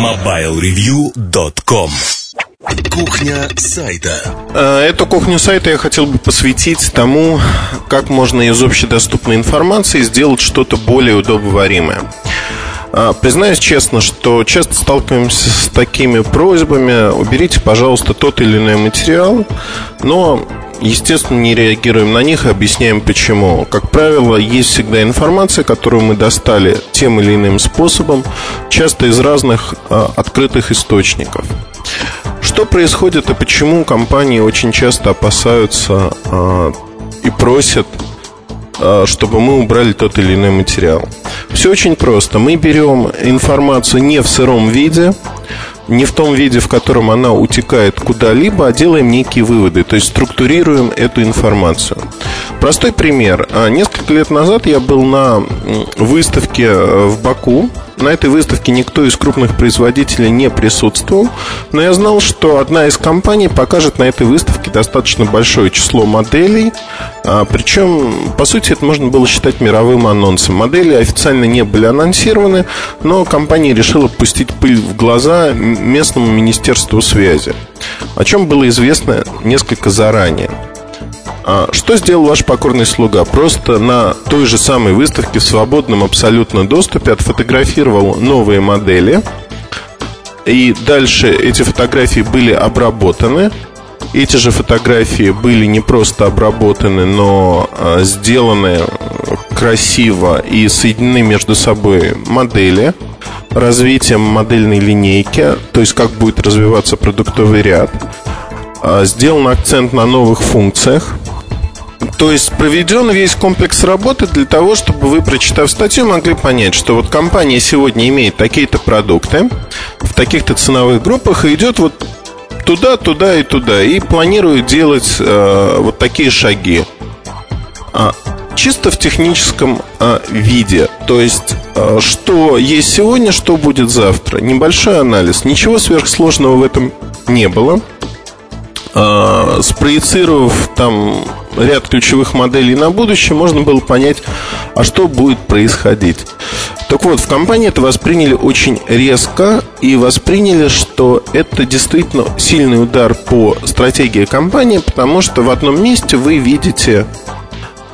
MobileReview.com Кухня сайта. А, эту кухню сайта я хотел бы посвятить тому, как можно из общедоступной информации сделать что-то более удобоваримое. А, признаюсь честно, что часто сталкиваемся с такими просьбами Уберите, пожалуйста, тот или иной материал Но, естественно, не реагируем на них и объясняем почему Как правило, есть всегда информация, которую мы достали тем или иным способом Часто из разных а, открытых источников что происходит и почему компании очень часто опасаются э, и просят, э, чтобы мы убрали тот или иной материал? Все очень просто. Мы берем информацию не в сыром виде, не в том виде, в котором она утекает куда-либо, а делаем некие выводы, то есть структурируем эту информацию. Простой пример. А, несколько лет назад я был на выставке э, в Баку на этой выставке никто из крупных производителей не присутствовал, но я знал, что одна из компаний покажет на этой выставке достаточно большое число моделей, а, причем, по сути, это можно было считать мировым анонсом. Модели официально не были анонсированы, но компания решила пустить пыль в глаза местному министерству связи, о чем было известно несколько заранее. А что сделал ваш покорный слуга? Просто на той же самой выставке в свободном абсолютно доступе отфотографировал новые модели. И дальше эти фотографии были обработаны. Эти же фотографии были не просто обработаны, но а, сделаны красиво и соединены между собой модели развитием модельной линейки, то есть как будет развиваться продуктовый ряд. А, сделан акцент на новых функциях. То есть проведен весь комплекс работы для того, чтобы вы, прочитав статью, могли понять, что вот компания сегодня имеет такие-то продукты в таких-то ценовых группах и идет вот туда, туда и туда и планирует делать э, вот такие шаги. А, чисто в техническом а, виде. То есть, а, что есть сегодня, что будет завтра. Небольшой анализ. Ничего сверхсложного в этом не было. А, спроецировав там ряд ключевых моделей на будущее, можно было понять, а что будет происходить. Так вот, в компании это восприняли очень резко и восприняли, что это действительно сильный удар по стратегии компании, потому что в одном месте вы видите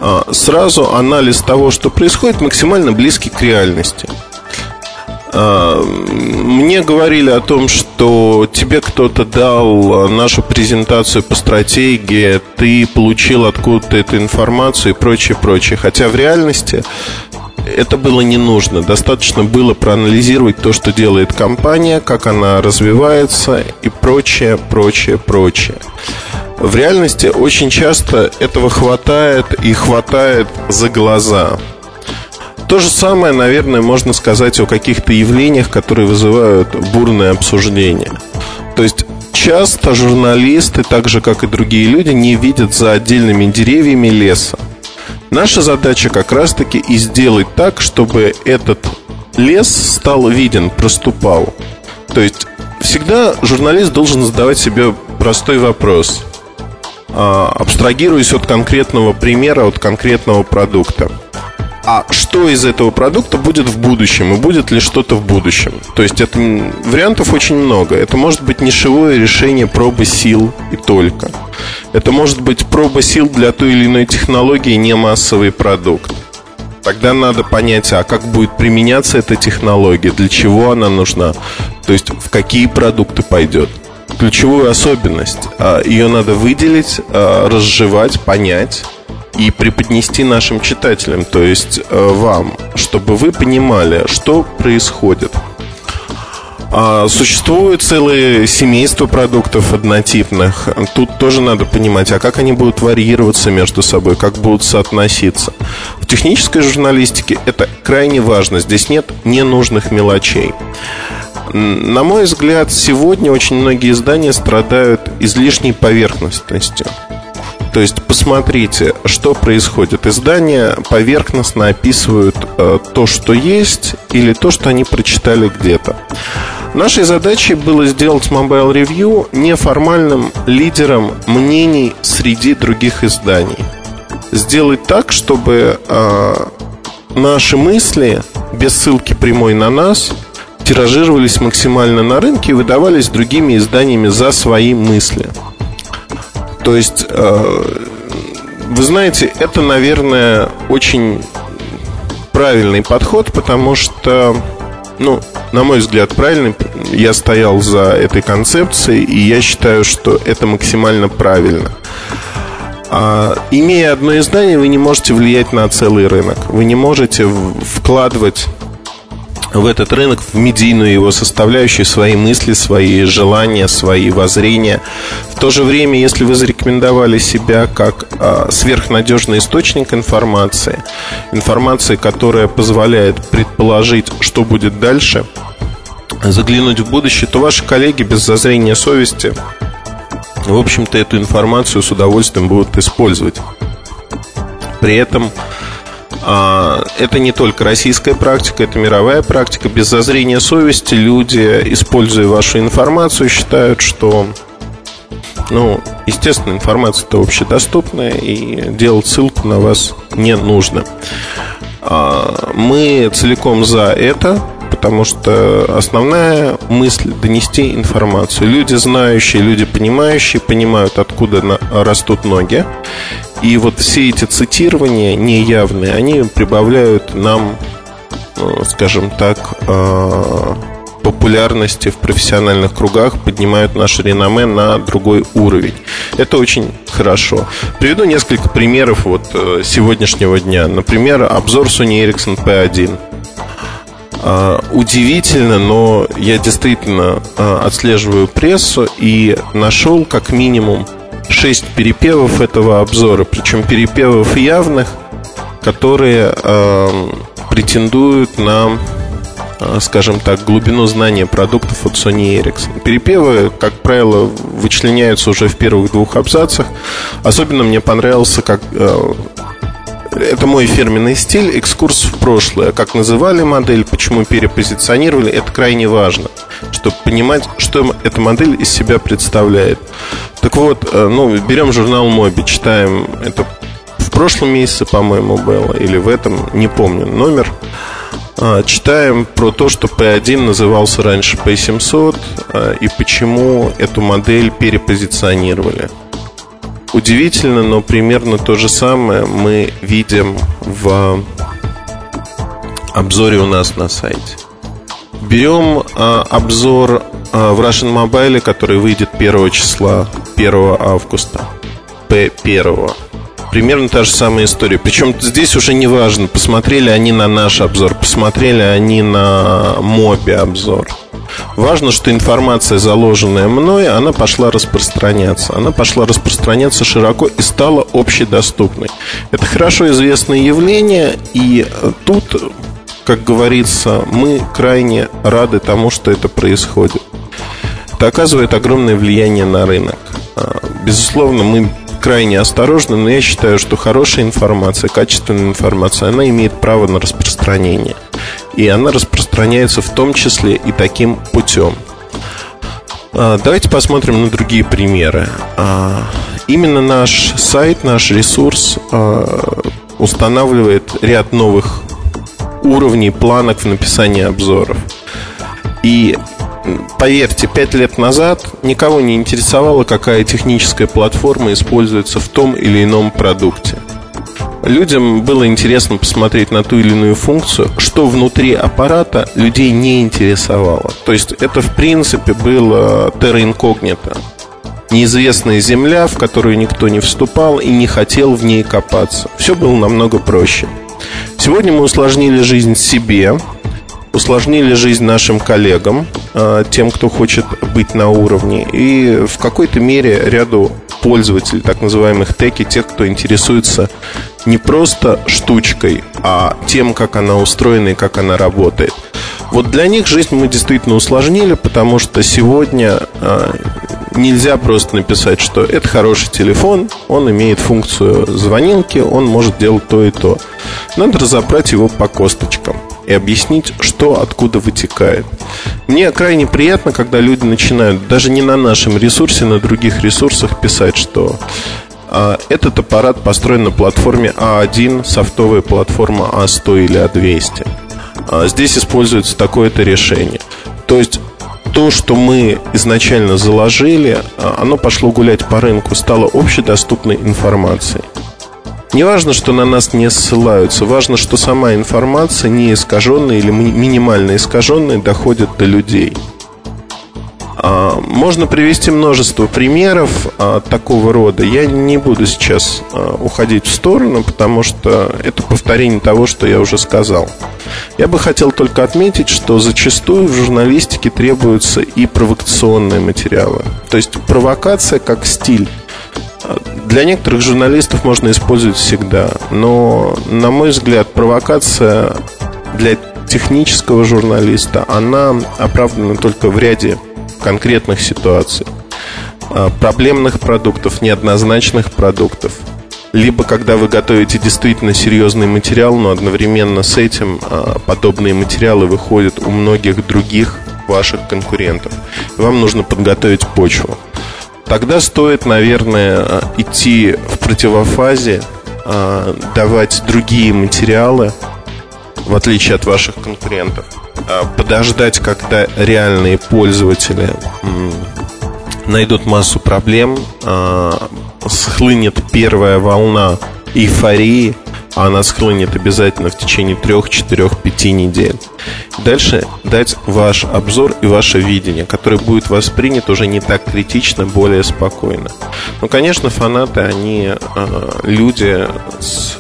а, сразу анализ того, что происходит, максимально близкий к реальности. А, мне говорили о том, что тебе кто-то дал нашу презентацию по стратегии, ты получил откуда-то эту информацию и прочее, прочее. Хотя в реальности это было не нужно. Достаточно было проанализировать то, что делает компания, как она развивается и прочее, прочее, прочее. В реальности очень часто этого хватает и хватает за глаза. То же самое, наверное, можно сказать о каких-то явлениях, которые вызывают бурное обсуждение. То есть часто журналисты, так же как и другие люди, не видят за отдельными деревьями леса. Наша задача как раз-таки и сделать так, чтобы этот лес стал виден, проступал. То есть всегда журналист должен задавать себе простой вопрос – а, абстрагируясь от конкретного примера, от конкретного продукта. А что из этого продукта будет в будущем и будет ли что-то в будущем? То есть это вариантов очень много. Это может быть нишевое решение пробы сил и только. Это может быть проба сил для той или иной технологии, не массовый продукт. Тогда надо понять, а как будет применяться эта технология, для чего она нужна, то есть в какие продукты пойдет ключевую особенность. А, Ее надо выделить, а, разжевать, понять и преподнести нашим читателям, то есть а, вам, чтобы вы понимали, что происходит. Существует целое семейство продуктов однотипных. Тут тоже надо понимать, а как они будут варьироваться между собой, как будут соотноситься. В технической журналистике это крайне важно. Здесь нет ненужных мелочей. На мой взгляд, сегодня очень многие издания страдают излишней поверхностностью. То есть посмотрите, что происходит. Издания поверхностно описывают э, то, что есть, или то, что они прочитали где-то. Нашей задачей было сделать Mobile Review неформальным лидером мнений среди других изданий. Сделать так, чтобы э, наши мысли, без ссылки прямой на нас, тиражировались максимально на рынке и выдавались другими изданиями за свои мысли. То есть, э, вы знаете, это, наверное, очень правильный подход, потому что, ну, на мой взгляд, правильный. Я стоял за этой концепцией, и я считаю, что это максимально правильно. А, имея одно издание, вы не можете влиять на целый рынок. Вы не можете вкладывать в этот рынок, в медийную его составляющую, свои мысли, свои желания, свои воззрения. В то же время, если вы зарекомендовали себя как а, сверхнадежный источник информации, информации, которая позволяет предположить, что будет дальше, заглянуть в будущее, то ваши коллеги без зазрения совести, в общем-то, эту информацию с удовольствием будут использовать. При этом это не только российская практика, это мировая практика. Без зазрения совести люди, используя вашу информацию, считают, что ну, естественно, информация-то общедоступная, и делать ссылку на вас не нужно. А, мы целиком за это, потому что основная мысль – донести информацию. Люди знающие, люди понимающие, понимают, откуда растут ноги. И вот все эти цитирования неявные, они прибавляют нам, э, скажем так, э, популярности в профессиональных кругах, поднимают наше реноме на другой уровень. Это очень хорошо. Приведу несколько примеров вот э, сегодняшнего дня. Например, обзор Sony Ericsson P1. Удивительно, но я действительно отслеживаю прессу и нашел как минимум шесть перепевов этого обзора, причем перепевов явных, которые э, претендуют на, э, скажем так, глубину знания продуктов от Sony Ericsson. Перепевы, как правило, вычленяются уже в первых двух абзацах. Особенно мне понравился, как э, это мой фирменный стиль, экскурс в прошлое. Как называли модель, почему перепозиционировали, это крайне важно, чтобы понимать, что эта модель из себя представляет. Так вот, э, ну, берем журнал Моби, читаем это в прошлом месяце, по-моему, было, или в этом, не помню, номер. А, читаем про то, что P1 назывался раньше P700 а, и почему эту модель перепозиционировали. Удивительно, но примерно то же самое мы видим в обзоре у нас на сайте. Берем а, обзор а, в Russian Mobile, который выйдет 1 числа, 1 августа, P1. Примерно та же самая история. Причем здесь уже не важно, посмотрели они на наш обзор, посмотрели они на Моби обзор. Важно, что информация, заложенная мной, она пошла распространяться. Она пошла распространяться широко и стала общедоступной. Это хорошо известное явление, и тут, как говорится, мы крайне рады тому, что это происходит. Это оказывает огромное влияние на рынок. А, безусловно, мы крайне осторожны, но я считаю, что хорошая информация, качественная информация, она имеет право на распространение. И она распространяется в том числе и таким путем. А, давайте посмотрим на другие примеры. А, именно наш сайт, наш ресурс а, устанавливает ряд новых уровней, планок в написании обзоров. И поверьте, пять лет назад никого не интересовало, какая техническая платформа используется в том или ином продукте. Людям было интересно посмотреть на ту или иную функцию, что внутри аппарата людей не интересовало. То есть это, в принципе, было terra incognita. Неизвестная земля, в которую никто не вступал и не хотел в ней копаться. Все было намного проще. Сегодня мы усложнили жизнь себе, усложнили жизнь нашим коллегам, а, тем, кто хочет быть на уровне, и в какой-то мере ряду пользователей, так называемых теки, тех, кто интересуется не просто штучкой, а тем, как она устроена и как она работает. Вот для них жизнь мы действительно усложнили, потому что сегодня э, нельзя просто написать, что это хороший телефон, он имеет функцию звонилки, он может делать то и то. Надо разобрать его по косточкам и объяснить, что откуда вытекает. Мне крайне приятно, когда люди начинают даже не на нашем ресурсе, на других ресурсах писать, что а, этот аппарат построен на платформе А1, софтовая платформа А100 или А200. А, здесь используется такое-то решение. То есть то, что мы изначально заложили, а, оно пошло гулять по рынку, стало общедоступной информацией. Не важно, что на нас не ссылаются, важно, что сама информация не искаженная или минимально искаженная доходит до людей – а, можно привести множество примеров а, такого рода. Я не буду сейчас а, уходить в сторону, потому что это повторение того, что я уже сказал. Я бы хотел только отметить, что зачастую в журналистике требуются и провокационные материалы. То есть провокация как стиль. Для некоторых журналистов можно использовать всегда, но, на мой взгляд, провокация для технического журналиста, она оправдана только в ряде конкретных ситуаций, а, проблемных продуктов, неоднозначных продуктов, либо когда вы готовите действительно серьезный материал, но одновременно с этим а, подобные материалы выходят у многих других ваших конкурентов. Вам нужно подготовить почву. Тогда стоит, наверное, а, идти в противофазе, давать другие материалы, в отличие от ваших конкурентов. А, подождать, когда реальные пользователи найдут массу проблем, схлынет первая волна эйфории, она схлынет обязательно в течение трех, четырех, пяти недель. Дальше дать ваш обзор и ваше видение, которое будет воспринято уже не так критично, более спокойно. Ну, конечно, фанаты, они а, люди с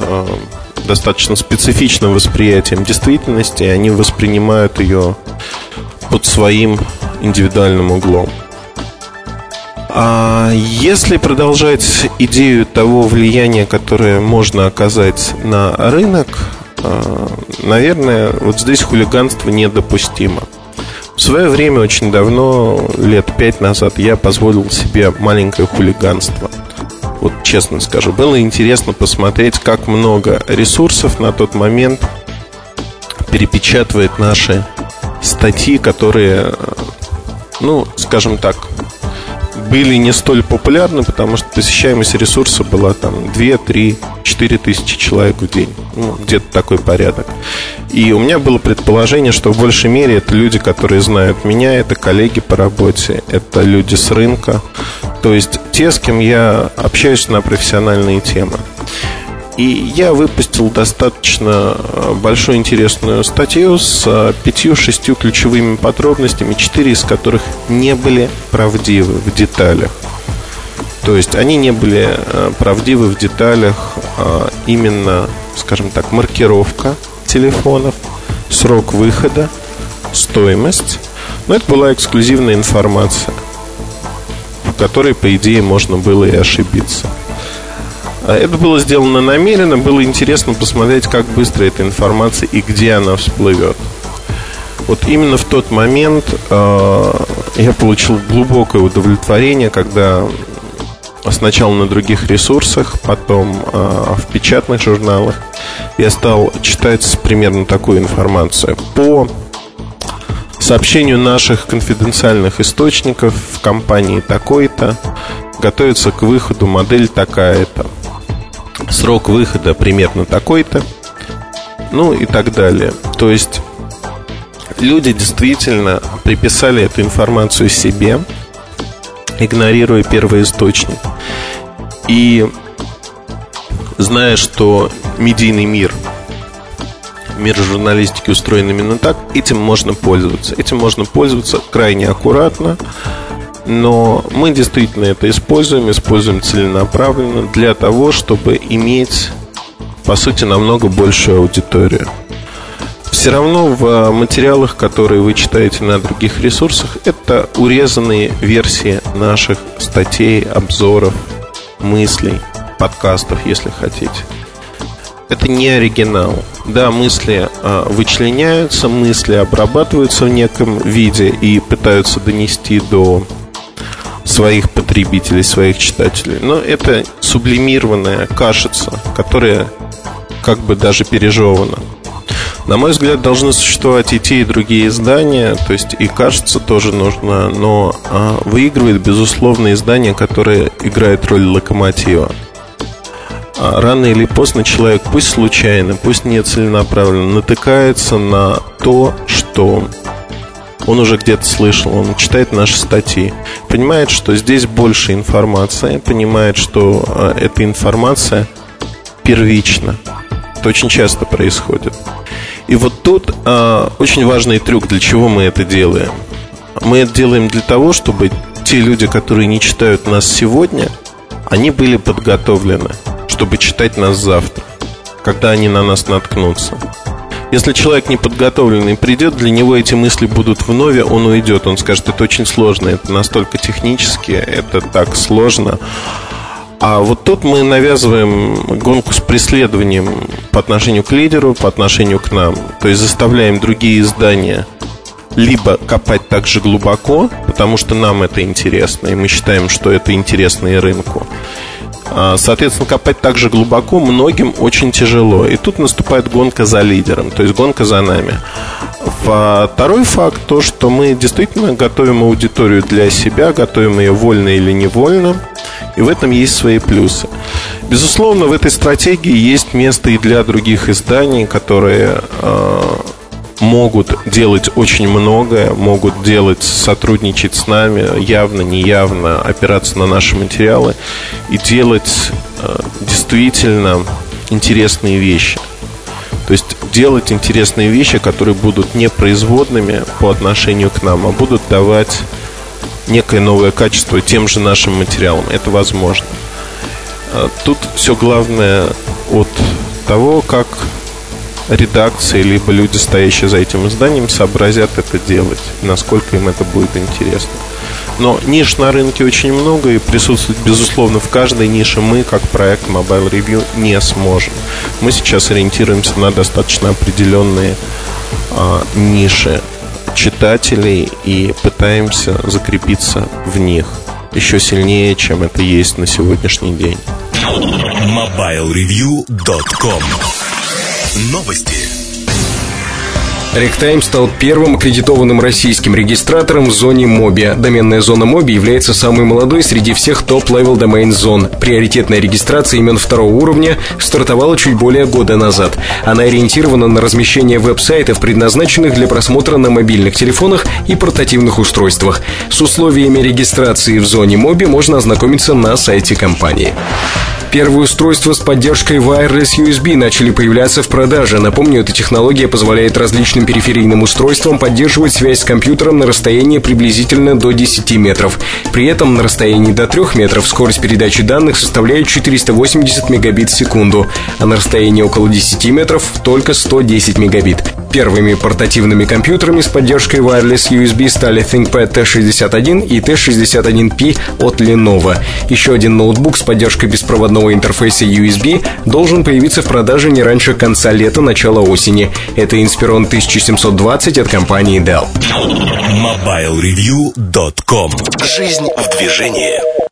достаточно специфичным восприятием действительности, и они воспринимают ее под своим индивидуальным углом. А если продолжать идею того влияния, которое можно оказать на рынок, а, наверное, вот здесь хулиганство недопустимо. В свое время, очень давно, лет пять назад, я позволил себе маленькое хулиганство – вот честно скажу, было интересно посмотреть, как много ресурсов на тот момент перепечатывает наши статьи, которые, ну, скажем так, были не столь популярны, потому что посещаемость ресурса была там 2, 3, 4 тысячи человек в день. Ну, где-то такой порядок. И у меня было предположение, что в большей мере это люди, которые знают меня, это коллеги по работе, это люди с рынка, то есть те, с кем я общаюсь на профессиональные темы. И я выпустил достаточно э, большую интересную статью с э, пятью-шестью ключевыми подробностями, четыре из которых не были правдивы в деталях. То есть они не были э, правдивы в деталях именно, скажем так, маркировка телефонов, срок выхода, стоимость. Но это была эксклюзивная информация, в которой, по идее, можно было и ошибиться. А это было сделано намеренно, было интересно посмотреть, как быстро эта информация и где она всплывет. Вот именно в тот момент э, я получил глубокое удовлетворение, когда сначала на других ресурсах, потом э, в печатных журналах я стал читать примерно такую информацию. По сообщению наших конфиденциальных источников в компании такой-то готовится к выходу модель такая-то срок выхода примерно такой-то, ну и так далее. То есть люди действительно приписали эту информацию себе, игнорируя первый источник. И зная, что медийный мир, мир журналистики устроен именно так, этим можно пользоваться. Этим можно пользоваться крайне аккуратно, но мы действительно это используем, используем целенаправленно для того, чтобы иметь, по сути, намного большую аудиторию. Все равно в материалах, которые вы читаете на других ресурсах, это урезанные версии наших статей, обзоров, мыслей, подкастов, если хотите. Это не оригинал. Да, мысли э, вычленяются, мысли обрабатываются в неком виде и пытаются донести до своих потребителей, своих читателей. Но это сублимированная кашица, которая как бы даже пережевана. На мой взгляд, должны существовать и те, и другие издания, то есть и кажется тоже нужно, но а, выигрывает, безусловно, издание, которое играет роль локомотива. А рано или поздно человек, пусть случайно, пусть не целенаправленно, натыкается на то, что он уже где-то слышал, он читает наши статьи, понимает, что здесь больше информации, понимает, что э, эта информация первична. Это очень часто происходит. И вот тут э, очень важный трюк, для чего мы это делаем. Мы это делаем для того, чтобы те люди, которые не читают нас сегодня, они были подготовлены, чтобы читать нас завтра, когда они на нас наткнутся. Если человек не подготовленный придет, для него эти мысли будут вновь, он уйдет. Он скажет, это очень сложно, это настолько технически, это так сложно. А вот тут мы навязываем гонку с преследованием по отношению к лидеру, по отношению к нам. То есть заставляем другие издания либо копать так же глубоко, потому что нам это интересно, и мы считаем, что это интересно и рынку. А, соответственно, копать так же глубоко многим очень тяжело. И тут наступает гонка за лидером, то есть гонка за нами. Второй факт то, что мы действительно готовим аудиторию для себя, готовим ее вольно или невольно. И в этом есть свои плюсы. Безусловно, в этой стратегии есть место и для других изданий, которые а, могут делать очень многое, могут делать, сотрудничать с нами, явно, неявно, опираться на наши материалы и делать э, действительно интересные вещи. То есть делать интересные вещи, которые будут не производными по отношению к нам, а будут давать некое новое качество тем же нашим материалам. Это возможно. Э, тут все главное от того, как редакции, либо люди, стоящие за этим изданием, сообразят это делать, насколько им это будет интересно. Но ниш на рынке очень много, и присутствовать, безусловно, в каждой нише мы, как проект Mobile Review, не сможем. Мы сейчас ориентируемся на достаточно определенные а, ниши читателей и пытаемся закрепиться в них еще сильнее, чем это есть на сегодняшний день. MobileReview.com Новости. Регтайм стал первым аккредитованным российским регистратором в зоне .mobi. Доменная зона .mobi является самой молодой среди всех top-level доменных зон. Приоритетная регистрация имен второго уровня стартовала чуть более года назад. Она ориентирована на размещение веб-сайтов, предназначенных для просмотра на мобильных телефонах и портативных устройствах. С условиями регистрации в зоне Моби можно ознакомиться на сайте компании. Первые устройства с поддержкой Wireless USB начали появляться в продаже. Напомню, эта технология позволяет различным периферийным устройствам поддерживать связь с компьютером на расстоянии приблизительно до 10 метров. При этом на расстоянии до 3 метров скорость передачи данных составляет 480 мегабит в секунду, а на расстоянии около 10 метров только 110 мегабит. Первыми портативными компьютерами с поддержкой Wireless USB стали ThinkPad T61 и T61P от Lenovo. Еще один ноутбук с поддержкой беспроводного интерфейса USB должен появиться в продаже не раньше конца лета, начала осени. Это Inspiron 1720 от компании Dell. MobileReview.com Жизнь в движении.